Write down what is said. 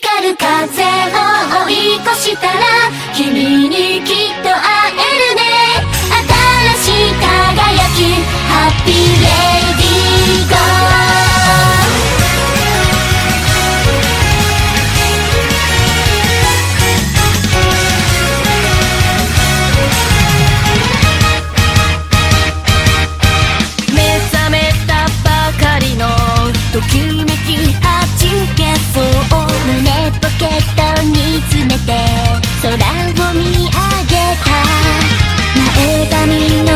光る風を追い越したら君にきっと会た。前髪の